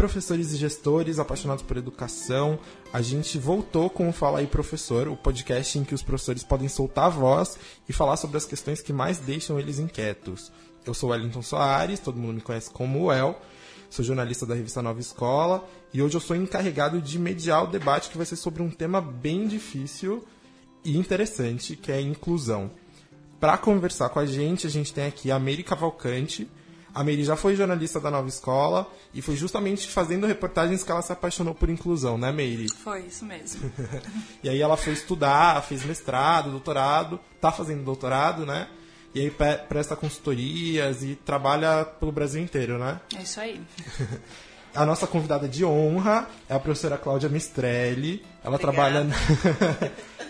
Professores e gestores apaixonados por educação. A gente voltou com o Fala aí Professor, o podcast em que os professores podem soltar a voz e falar sobre as questões que mais deixam eles inquietos. Eu sou Wellington Soares, todo mundo me conhece como El, sou jornalista da revista Nova Escola e hoje eu sou encarregado de mediar o debate que vai ser sobre um tema bem difícil e interessante, que é inclusão. Para conversar com a gente, a gente tem aqui a Meire Cavalcante, a Meire já foi jornalista da Nova Escola e foi justamente fazendo reportagens que ela se apaixonou por inclusão, né, Meire? Foi, isso mesmo. e aí ela foi estudar, fez mestrado, doutorado, tá fazendo doutorado, né? E aí presta consultorias e trabalha pelo Brasil inteiro, né? É isso aí. A nossa convidada de honra é a professora Cláudia Mistrelli. Ela trabalha, no...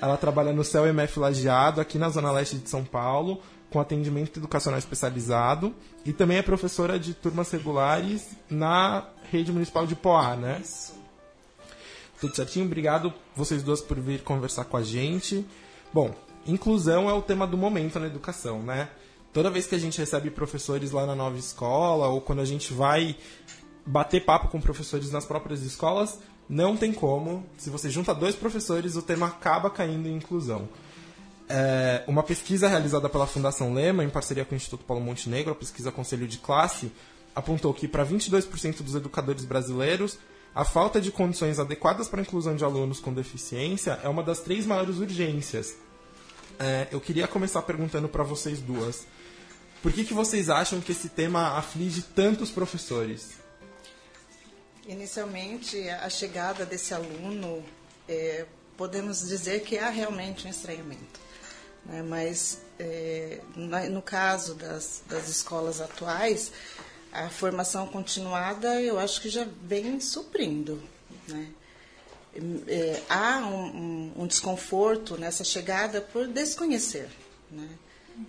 ela trabalha no CEL MF Lajeado, aqui na Zona Leste de São Paulo com atendimento educacional especializado e também é professora de turmas regulares na rede municipal de Poá, né? Isso. Tudo certinho? Obrigado vocês duas por vir conversar com a gente. Bom, inclusão é o tema do momento na educação, né? Toda vez que a gente recebe professores lá na nova escola ou quando a gente vai bater papo com professores nas próprias escolas, não tem como. Se você junta dois professores, o tema acaba caindo em inclusão. É, uma pesquisa realizada pela Fundação Lema, em parceria com o Instituto Paulo Montenegro, a pesquisa Conselho de Classe, apontou que para 22% dos educadores brasileiros, a falta de condições adequadas para a inclusão de alunos com deficiência é uma das três maiores urgências. É, eu queria começar perguntando para vocês duas. Por que, que vocês acham que esse tema aflige tantos professores? Inicialmente, a chegada desse aluno, é, podemos dizer que há realmente um estranhamento né? Mas, é, no caso das, das escolas atuais, a formação continuada eu acho que já vem suprindo. Né? É, há um, um, um, desconforto nessa chegada por desconhecer. Né?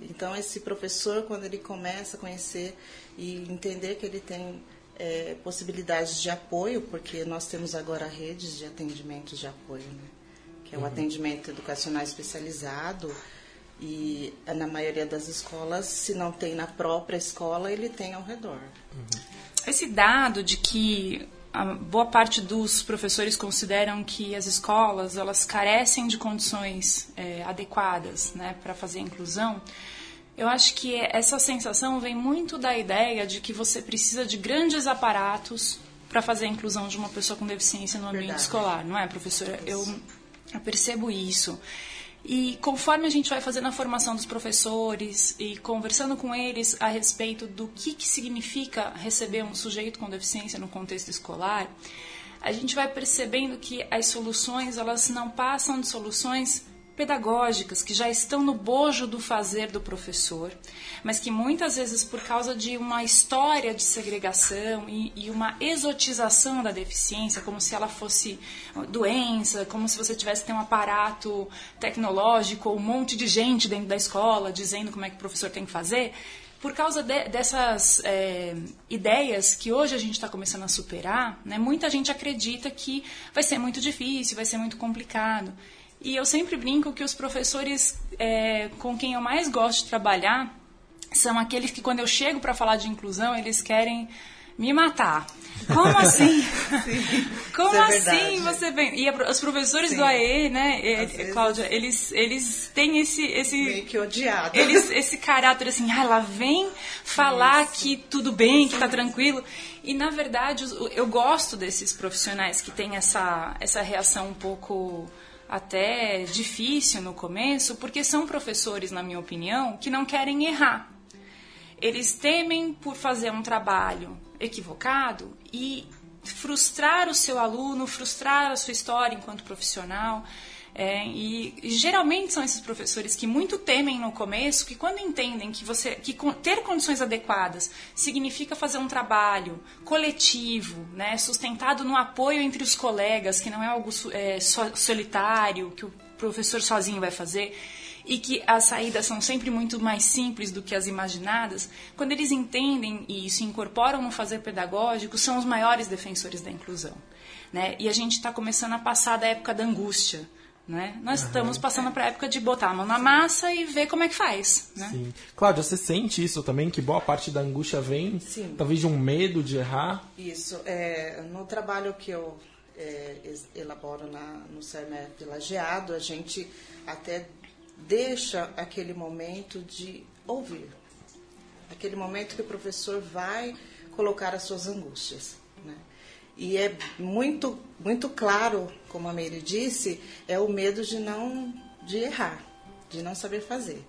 Então, esse professor, quando ele começa a conhecer e entender que ele tem é, possibilidades de apoio, porque nós temos agora redes de atendimentos de apoio, né? que é o uhum. atendimento educacional especializado, e na maioria das escolas, se não tem na própria escola, ele tem ao redor. Uhum. Esse dado de que a boa parte dos professores consideram que as escolas elas carecem de condições é, adequadas né, para fazer a inclusão, eu acho que essa sensação vem muito da ideia de que você precisa de grandes aparatos para fazer a inclusão de uma pessoa com deficiência no ambiente Verdade. escolar, não é, professora? Eu, eu percebo isso. E conforme a gente vai fazendo a formação dos professores e conversando com eles a respeito do que, que significa receber um sujeito com deficiência no contexto escolar, a gente vai percebendo que as soluções elas não passam de soluções pedagógicas que já estão no bojo do fazer do professor, mas que muitas vezes, por causa de uma história de segregação e, e, uma exotização da deficiência, como se ela fosse doença, como se você tivesse ter um aparato tecnológico ou um monte de gente dentro da escola dizendo como é que o professor tem que fazer, por causa de, dessas é, ideias que hoje a gente está começando a superar, né, muita gente acredita que vai ser muito difícil, vai ser muito complicado. E eu sempre brinco que os professores é, com quem eu mais gosto de trabalhar são aqueles que, quando eu chego para falar de inclusão, eles querem me matar. Como assim? Como é assim você vem? E os professores Sim. do AE, né, e, Cláudia, eles, eles têm esse. esse meio que odiado. Eles, esse caráter assim, ah, ela vem falar Isso. que tudo bem, que está tranquilo. E na verdade, eu gosto desses profissionais que têm essa, essa reação um pouco até difícil no começo, porque são professores, na minha opinião, que não querem errar. Eles temem por fazer um trabalho equivocado e frustrar o seu aluno, frustrar a sua história enquanto profissional. É, e, e, geralmente são esses professores que muito temem no começo, que quando entendem que você que ter condições adequadas significa fazer um trabalho coletivo, né, sustentado no apoio entre os colegas, que não é algo é, solitário que o professor sozinho vai fazer. e que as saídas são sempre muito mais simples do que as imaginadas, quando eles entendem e se incorporam no fazer pedagógico, são os maiores defensores da inclusão. Né? E a gente está começando a passar da época da angústia. Né? Nós uhum. estamos passando para a época de botar a mão na massa e ver como é que faz. Né? Sim. Cláudia, você sente isso também? Que boa parte da angústia vem Sim. talvez de um medo de errar? Isso. É, no trabalho que eu é, elaboro na, no CERMEP Lajeado, a gente até deixa aquele momento de ouvir. Aquele momento que o professor vai colocar as suas angústias. Né? E é muito, muito claro, como a Meire disse, é o medo de não de errar, de não saber fazer.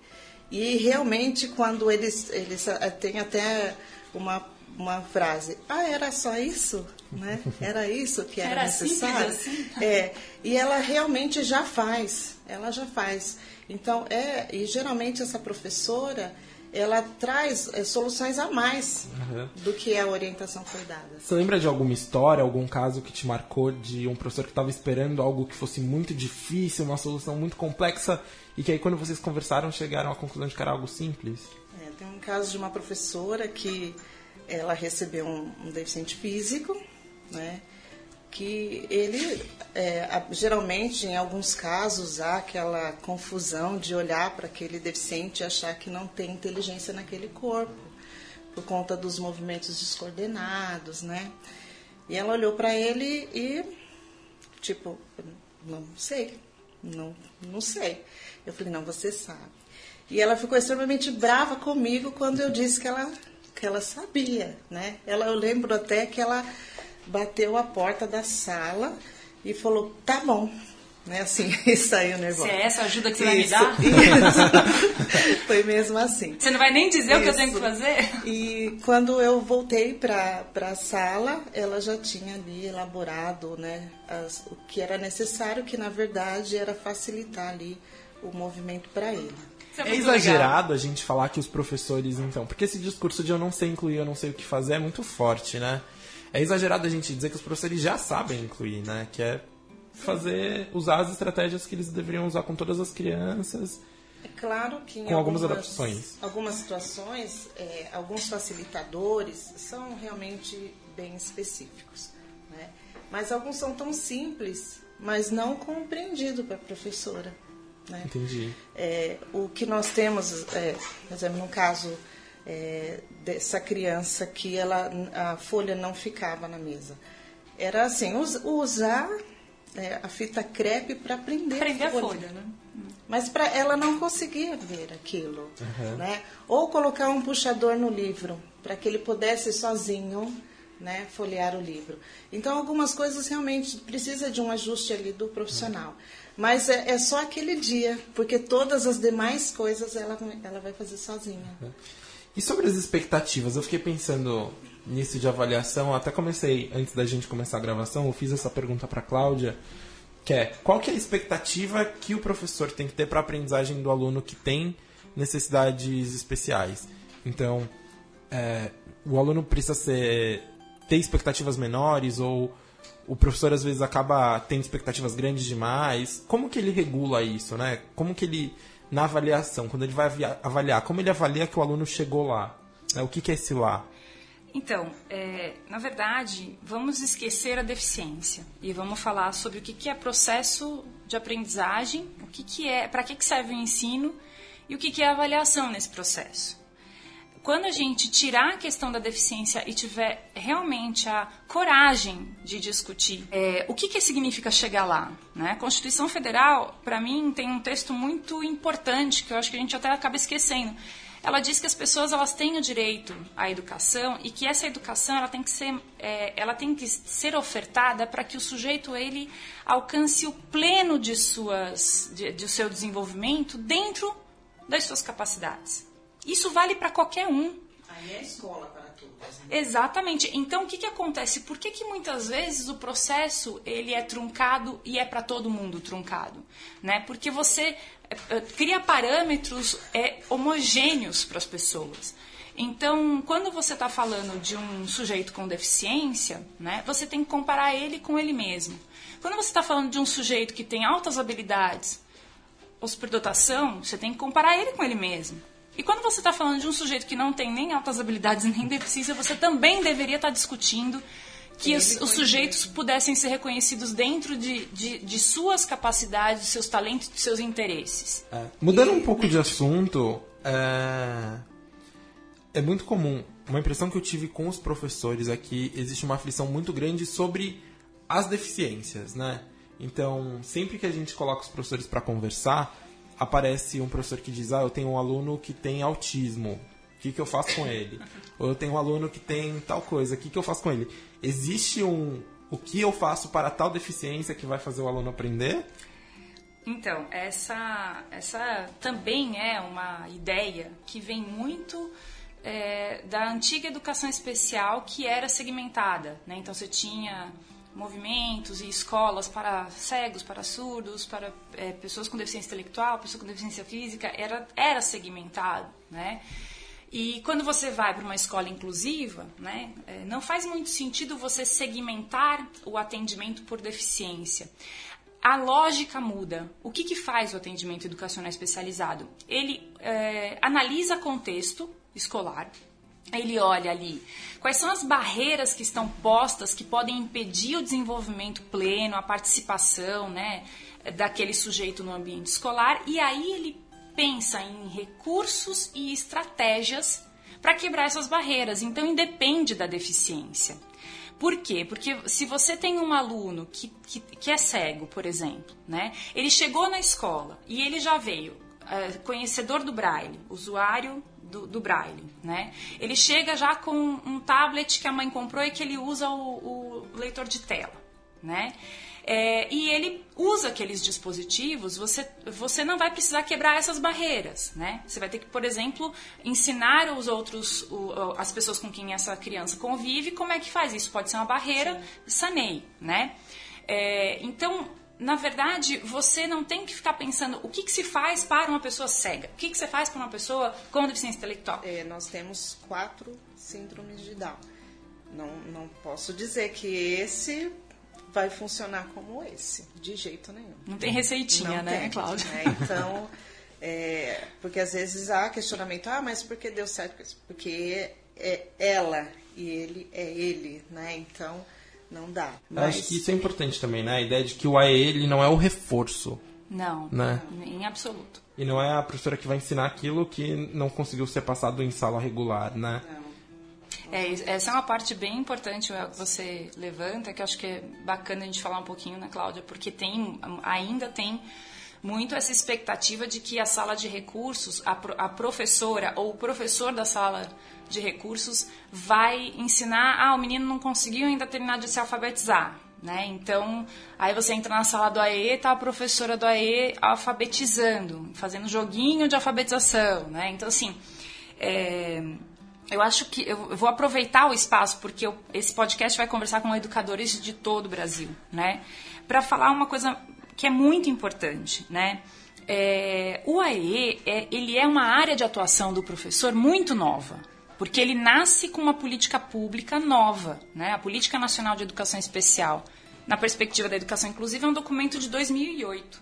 E realmente quando eles, eles eh, têm até uma, uma frase, ah, era só isso? Né? Era isso que era, era necessário? Assim? É, e ela realmente já faz, ela já faz. Então, é, e geralmente essa professora, ela traz é, soluções a mais uhum. do que a orientação foi dada. Você lembra de alguma história, algum caso que te marcou de um professor que estava esperando algo que fosse muito difícil, uma solução muito complexa, e que aí quando vocês conversaram chegaram à conclusão de que era algo simples? É, tem um caso de uma professora que ela recebeu um, um deficiente físico, né? Que ele, é, geralmente, em alguns casos, há aquela confusão de olhar para aquele deficiente e achar que não tem inteligência naquele corpo, por conta dos movimentos descoordenados, né? E ela olhou para ele e, tipo, não sei, não, não sei. Eu falei, não, você sabe. E ela ficou extremamente brava comigo quando eu disse que ela, que ela sabia, né? Ela, eu lembro até que ela bateu a porta da sala e falou: tá bom. Né, assim, e saiu nervosa. Se é essa ajuda que você isso, vai me dar? Isso. Foi mesmo assim. Você não vai nem dizer isso. o que eu tenho que fazer? E quando eu voltei para a sala, ela já tinha ali elaborado né, as, o que era necessário, que na verdade era facilitar ali o movimento para ele. É, é exagerado legal. a gente falar que os professores, então, porque esse discurso de eu não sei incluir, eu não sei o que fazer é muito forte, né? É exagerado a gente dizer que os professores já sabem incluir, né? Que é fazer, usar as estratégias que eles deveriam usar com todas as crianças. É claro que em com algumas, algumas adaptações. Algumas situações, é, alguns facilitadores são realmente bem específicos. Né? Mas alguns são tão simples, mas não compreendido para a professora. Né? Entendi. É, o que nós temos, é, por exemplo, no caso é, dessa criança que ela, a folha não ficava na mesa. Era assim, usar é, a fita crepe para prender, prender a folha. A folha né? Mas para ela não conseguia ver aquilo, uhum. né? Ou colocar um puxador no livro para que ele pudesse sozinho, né, folhear o livro. Então algumas coisas realmente precisa de um ajuste ali do profissional. Uhum. Mas é, é, só aquele dia, porque todas as demais coisas ela, ela vai fazer sozinha. Uhum. E sobre as expectativas, eu fiquei pensando nisso de avaliação, até comecei, antes da gente começar a gravação, eu fiz essa pergunta para Cláudia, que é, qual que é a expectativa que o professor tem que ter para a aprendizagem do aluno que tem necessidades especiais? Então, é, o aluno precisa ser, ter expectativas menores ou o professor às vezes acaba tendo expectativas grandes demais. Como que ele regula isso, né? Como que ele na avaliação, quando ele vai avaliar, como ele avalia que o aluno chegou lá? Né? O que, que é esse lá? Então, é, na verdade, vamos esquecer a deficiência e vamos falar sobre o que, que é processo de aprendizagem, o que, que é, para que, que serve o ensino e o que, que é avaliação nesse processo quando a gente tirar a questão da deficiência e tiver realmente a coragem de discutir é, o que, que significa chegar lá, né? Constituição Federal, para mim, tem um texto muito importante que eu acho que a gente até acaba esquecendo. Ela diz que as pessoas elas têm o direito à educação e que essa educação ela tem que ser, é, ela tem que ser ofertada para que o sujeito ele alcance o pleno de suas, de, de seu desenvolvimento dentro das suas capacidades. Isso vale para qualquer um. Aí é escola para todos. Né? Exatamente. Então, o que, que acontece? Por que, que muitas vezes o processo ele é truncado e é para todo mundo truncado? Né? Porque você é, é, cria parâmetros é, homogêneos para as pessoas. Então, quando você está falando de um sujeito com deficiência, né, você tem que comparar ele com ele mesmo. Quando você está falando de um sujeito que tem altas habilidades, ou superdotação, você tem que comparar ele com ele mesmo. E quando você está falando de um sujeito que não tem nem altas habilidades nem deficiência, você também deveria estar tá discutindo que os, os, sujeitos pudessem ser reconhecidos dentro de, de, de suas capacidades, seus talentos, de seus interesses. É. Mudando um pouco de assunto, é... é muito comum. Uma impressão que eu tive com os professores aqui, é existe uma aflição muito grande sobre as deficiências, né? Então, sempre que a gente coloca os professores para conversar, aparece um professor que diz: Ah, eu tenho um aluno que tem autismo, o que, que eu faço com ele? Ou eu tenho um aluno que tem tal coisa, o que, que eu faço com ele? Existe um. O que eu faço para tal deficiência que vai fazer o aluno aprender? Então, essa, essa também é uma ideia que vem muito é, da antiga educação especial que era segmentada. Né? Então, você tinha movimentos e escolas para cegos, para surdos, para é, pessoas com deficiência intelectual, pessoas com deficiência física, era, era segmentado, né? E quando você vai para uma escola inclusiva, né, é, não faz muito sentido você segmentar o atendimento por deficiência. A lógica muda. O que, que faz o atendimento educacional especializado? Ele é, analisa contexto escolar, ele olha ali quais são as barreiras que estão postas que podem impedir o desenvolvimento pleno, a participação né, daquele sujeito no ambiente escolar, e aí ele pensa em recursos e estratégias para quebrar essas barreiras. Então, independe da deficiência. Por quê? Porque se você tem um aluno que, que, que é cego, por exemplo, né? ele chegou na escola e ele já veio é, conhecedor do braille, usuário do, do, braille, né? Ele chega já com um tablet que a mãe comprou e que ele usa o, o leitor de tela, né? É, e ele usa aqueles dispositivos, você, você não vai precisar quebrar essas barreiras, né? Você vai ter que, por exemplo, ensinar os outros, o, as pessoas com quem essa criança convive, como é que faz isso. Pode ser uma barreira, saneie, né? É, então, na verdade, você não tem que ficar pensando o que, que se faz para uma pessoa cega, o que, que você faz para uma pessoa com deficiência intelectual. É, nós temos quatro síndromes de Down. Não, não posso dizer que esse vai funcionar como esse, de jeito nenhum. Não tem receitinha, não né, tem, Cláudia? Né? Então, é, porque às vezes há questionamento, ah, mas por que deu certo? Porque é ela e ele é ele, né? Então, não dá. Mas... Acho que isso é importante também, né? A ideia de que o AE ele não é o reforço. Não, né? em absoluto. E não é a professora que vai ensinar aquilo que não conseguiu ser passado em sala regular, né? Não. É, essa é uma parte bem importante que você levanta, que eu acho que é bacana a gente falar um pouquinho, né, Cláudia? Porque tem, ainda tem muito essa expectativa de que a sala de recursos, a, a professora ou o professor da sala de recursos vai ensinar, ah, o menino não conseguiu ainda terminar de se alfabetizar, né? Então, aí você entra na sala do AE, tá a professora do AE alfabetizando, fazendo joguinho de alfabetização, né? Então, assim, é, eu acho que eu vou aproveitar o espaço, porque eu, esse podcast vai conversar com educadores de todo o Brasil, né? Para falar uma coisa que é muito importante, né? É, o AE, é, ele é uma área de atuação do professor muito nova, porque ele nasce com uma política pública nova, né? A Política Nacional de Educação Especial, na perspectiva da educação inclusiva, é um documento de 2008.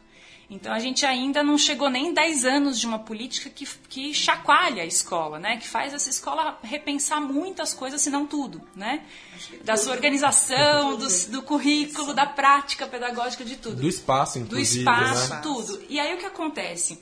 Então a gente ainda não chegou nem 10 anos de uma política que, que chacoalha a escola, né? Que faz essa escola repensar muitas coisas, se não tudo, né? Da sua organização, do, do currículo, da prática pedagógica, de tudo. Do espaço, inclusive. Do espaço, né? tudo. E aí o que acontece?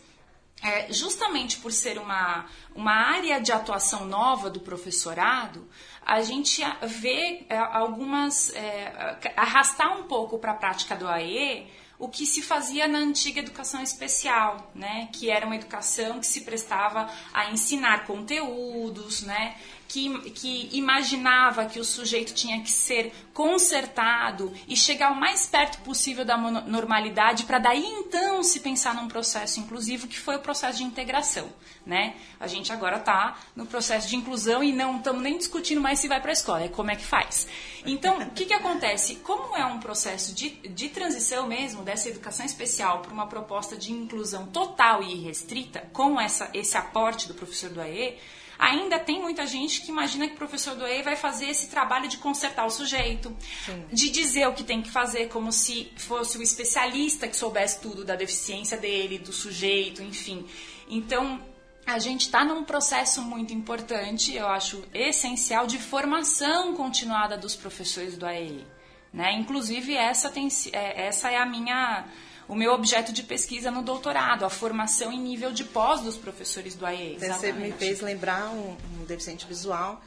É, justamente por ser uma, uma área de atuação nova do professorado, a gente vê é, algumas. É, arrastar um pouco para a prática do AE o que se fazia na antiga educação especial, né? Que era uma educação que se prestava a ensinar conteúdos, né? Que, que imaginava que o sujeito tinha que ser consertado e chegar o mais perto possível da normalidade para daí então se pensar num processo inclusivo que foi o processo de integração, né? A gente agora está no processo de inclusão e não estamos nem discutindo mais se vai para a escola, é como é que faz. Então, o que, que acontece? Como é um processo de, de transição mesmo dessa educação especial para uma proposta de inclusão total e irrestrita, com essa, esse aporte do professor do AE, ainda tem muita gente que imagina que o professor do EI vai fazer esse trabalho de consertar o sujeito, Sim. de dizer o que tem que fazer, como se fosse o especialista que soubesse tudo da deficiência dele, do sujeito, enfim. Então, a gente está num processo muito importante, eu acho essencial, de formação continuada dos professores do AEI. Né? Inclusive, essa, tem, é, essa é a minha, o meu objeto de pesquisa no doutorado, a formação em nível de pós dos professores do AEI. Você me fez lembrar um, um deficiente visual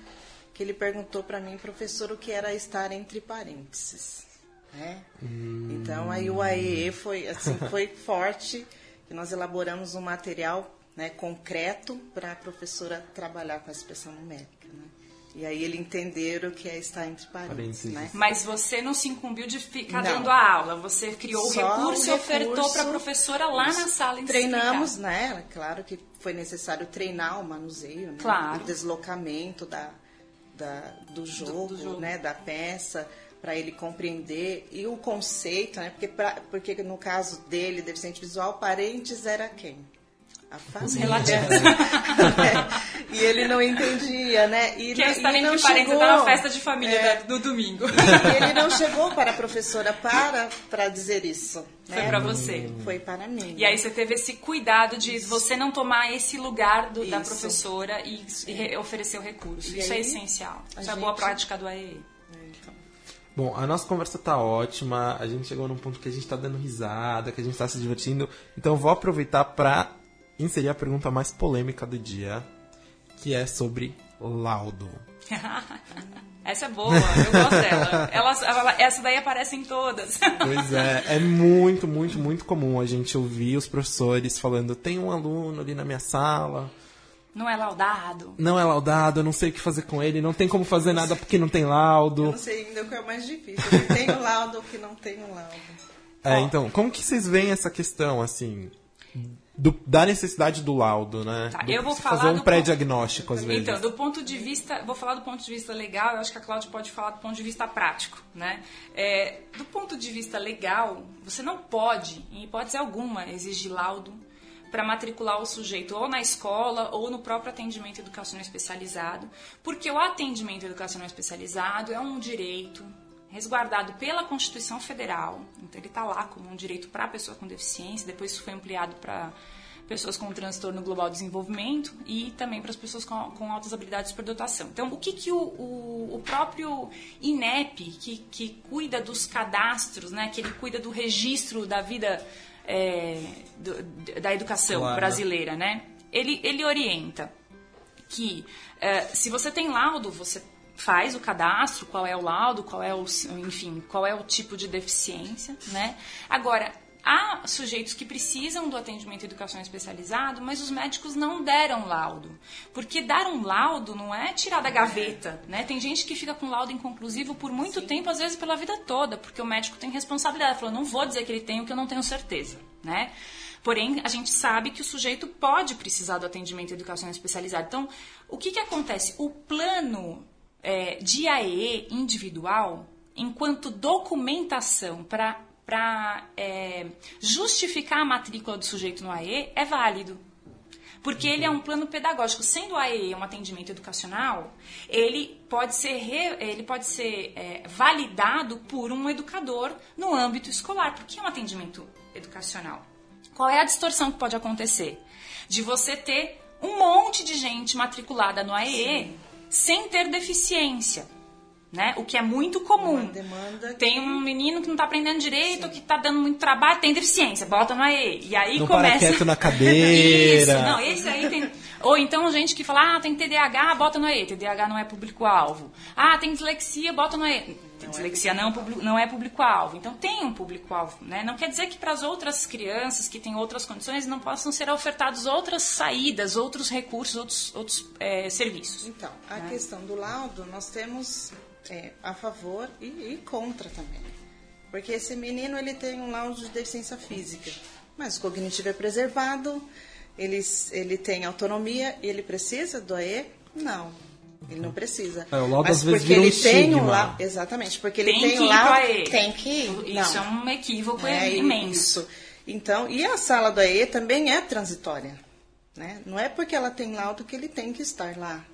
que ele perguntou para mim, professor, o que era estar entre parênteses. Né? Hum. Então, aí o AEE foi, assim, foi forte, que nós elaboramos um material né, concreto para a professora trabalhar com a expressão numérica. Né? E aí ele entender o que é estar entre parênteses. Né? Mas você não se incumbiu de ficar não. dando a aula, você criou o recurso, e ofertou para a professora lá na sala. Treinamos, né? Claro que foi necessário treinar o manuseio, né? claro. o deslocamento da, da do, jogo, do, do jogo, né? da peça para ele compreender e o conceito, né? Porque, pra, porque no caso dele, deficiente visual, parentes era quem? A família. e ele não entendia, né? E, que é estar entre parênteses, tá na festa de família é, no domingo. E ele não chegou para a professora para, para dizer isso. Foi né? para você. Foi para mim. E aí você teve esse cuidado de isso. você não tomar esse lugar do, da professora e, e oferecer o recurso. E isso é aí, é essencial. Isso gente... é a boa prática do AEE. Então. Bom, a nossa conversa tá ótima, a gente chegou num ponto que a gente tá dando risada, que a gente tá se divertindo. Então eu vou aproveitar para inserir a pergunta mais polêmica do dia, que é sobre laudo. essa é boa, eu gosto dela. Ela, ela, essa daí aparece em todas. Pois é, é muito, muito, muito comum a gente ouvir os professores falando: tem um aluno ali na minha sala. Não é laudado. Não é laudado, eu não sei o que fazer com ele, não tem como fazer nada porque não tem laudo. Eu não sei ainda o que é mais difícil, se tem o laudo ou que não tem o laudo. É, então, como que vocês veem essa questão, assim, do, da necessidade do laudo, né? Tá, do, eu vou falar fazer um pré-diagnóstico às vezes. Então, do ponto de vista, vou falar do ponto de vista legal. Eu acho que a Cláudia pode falar do ponto de vista prático, né? É, do ponto de vista legal, você não pode, em hipótese alguma, exigir laudo para matricular o sujeito ou na escola ou no próprio atendimento educacional especializado, porque o atendimento educacional especializado é um direito resguardado pela Constituição Federal. Então ele está lá como um direito para a pessoa com deficiência, depois isso foi ampliado para pessoas com transtorno global de desenvolvimento e também para as pessoas com, com altas habilidades de superdotação. Então, o que, que o, o, o próprio INEP, que, que cuida dos cadastros, né, que ele cuida do registro da vida é, do, da educação claro. brasileira, né, ele, ele orienta que é, se você tem laudo, você faz o cadastro, qual é o laudo, qual é o, enfim, qual é o tipo de deficiência, né? Agora, há sujeitos que precisam do atendimento educacional especializado, mas os médicos não deram laudo. Porque dar um laudo não é tirar da gaveta, né? Tem gente que fica com laudo inconclusivo por muito Sim. tempo, às vezes pela vida toda, porque o médico tem responsabilidade. Falou, não vou dizer que ele tem o que eu não tenho certeza, né? Porém, a gente sabe que o sujeito pode precisar do atendimento educacional especializado. Então, o que, que acontece? O plano é, de AE individual, enquanto documentação para é, justificar a matrícula do sujeito no AE, é válido. Porque ele é um plano pedagógico. Sendo o AE um atendimento educacional, ele pode ser, re, ele pode ser é, validado por um educador no âmbito escolar, porque é um atendimento educacional. Qual é a distorção que pode acontecer? De você ter um monte de gente matriculada no AE Sim sem ter deficiência. Né? O que é muito comum. Tem um menino que não está aprendendo direito, Sim. que está dando muito trabalho, tem deficiência, bota no AE. E aí não começa. Para quieto na cadeira. Isso, não, esse aí tem. Ou então gente que fala, ah, tem TDAH, bota no AE. TDAH não é público-alvo. Ah, tem dislexia, bota no AE. Não dislexia é não, não é público-alvo. Então tem um público-alvo. Né? Não quer dizer que para as outras crianças que têm outras condições não possam ser ofertados outras saídas, outros recursos, outros, outros é, serviços. Então, a né? questão do laudo, nós temos é, a favor e, e contra também. Porque esse menino ele tem um laudo de deficiência física, mas o cognitivo é preservado, ele, ele tem autonomia e ele precisa do AE? Não. Ele não precisa. É, o laudo Mas às vezes vira um ele tem um laudo, exatamente, porque ele tem, tem um laudo, tem que ir. Isso não. é um equívoco é, imenso. Isso. Então, e a sala do AE também é transitória. Né? Não é porque ela tem laudo que ele tem que estar lá.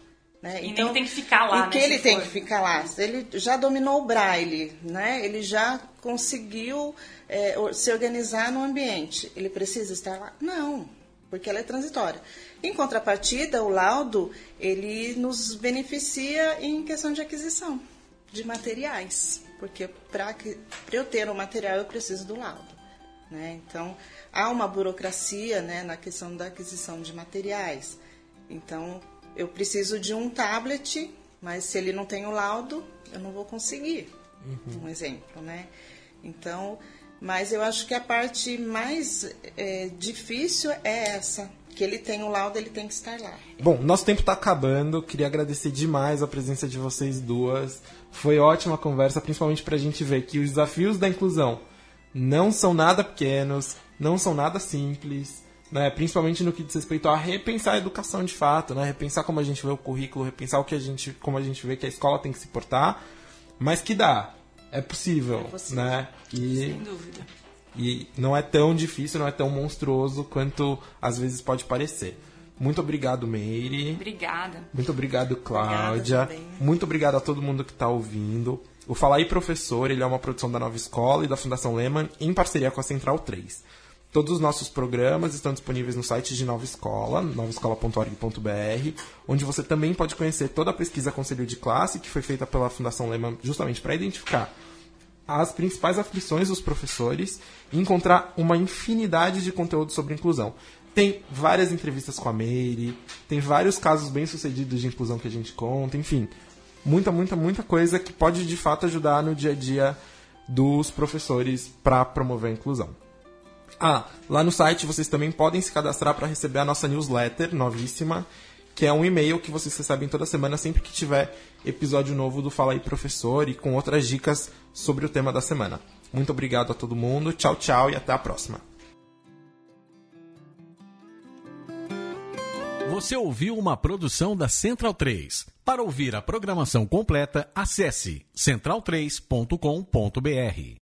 Né? E então, nem tem que ficar lá. E que ele tem que ficar lá. Ele já dominou o braille, né? ele já conseguiu é, se organizar no ambiente. Ele precisa estar lá? Não, porque ela é transitória. Em contrapartida, o laudo ele nos beneficia em questão de aquisição de materiais, porque para eu ter o material eu preciso do laudo. Né? Então, há uma burocracia né, na questão da aquisição de materiais. Então, eu preciso de um tablet, mas se ele não tem o laudo, eu não vou conseguir. Uhum. Um exemplo, né? Então, mas eu acho que a parte mais é, difícil é essa, que ele tem o laudo, ele tem que estar lá. Bom, nosso tempo está acabando. Queria agradecer demais a presença de vocês duas. Foi ótima a conversa, principalmente para a gente ver que os desafios da inclusão não são nada pequenos, não são nada simples, né? principalmente no que diz respeito a repensar a educação de fato, né? repensar como a gente vê o currículo, repensar o que a gente, como a gente vê que a escola tem que se portar, mas que dá, é possível, é possível. né? E, Sem dúvida. E não é tão difícil, não é tão monstruoso quanto às vezes pode parecer. Muito obrigado, Meire. Obrigada. Muito obrigado, Cláudia. Muito obrigado a todo mundo que está ouvindo. O Fala aí Professor, ele é uma produção da Nova Escola e da Fundação Lehman em parceria com a Central 3. Todos os nossos programas estão disponíveis no site de Nova Escola, novaescola.org.br, onde você também pode conhecer toda a pesquisa Conselho de Classe, que foi feita pela Fundação Lehman justamente para identificar as principais aflições dos professores e encontrar uma infinidade de conteúdo sobre inclusão. Tem várias entrevistas com a Meire, tem vários casos bem-sucedidos de inclusão que a gente conta, enfim muita, muita, muita coisa que pode de fato ajudar no dia a dia dos professores para promover a inclusão. Ah, lá no site vocês também podem se cadastrar para receber a nossa newsletter novíssima, que é um e-mail que vocês recebem toda semana sempre que tiver episódio novo do Fala aí Professor e com outras dicas sobre o tema da semana. Muito obrigado a todo mundo, tchau, tchau e até a próxima. Você ouviu uma produção da Central 3. Para ouvir a programação completa, acesse central3.com.br.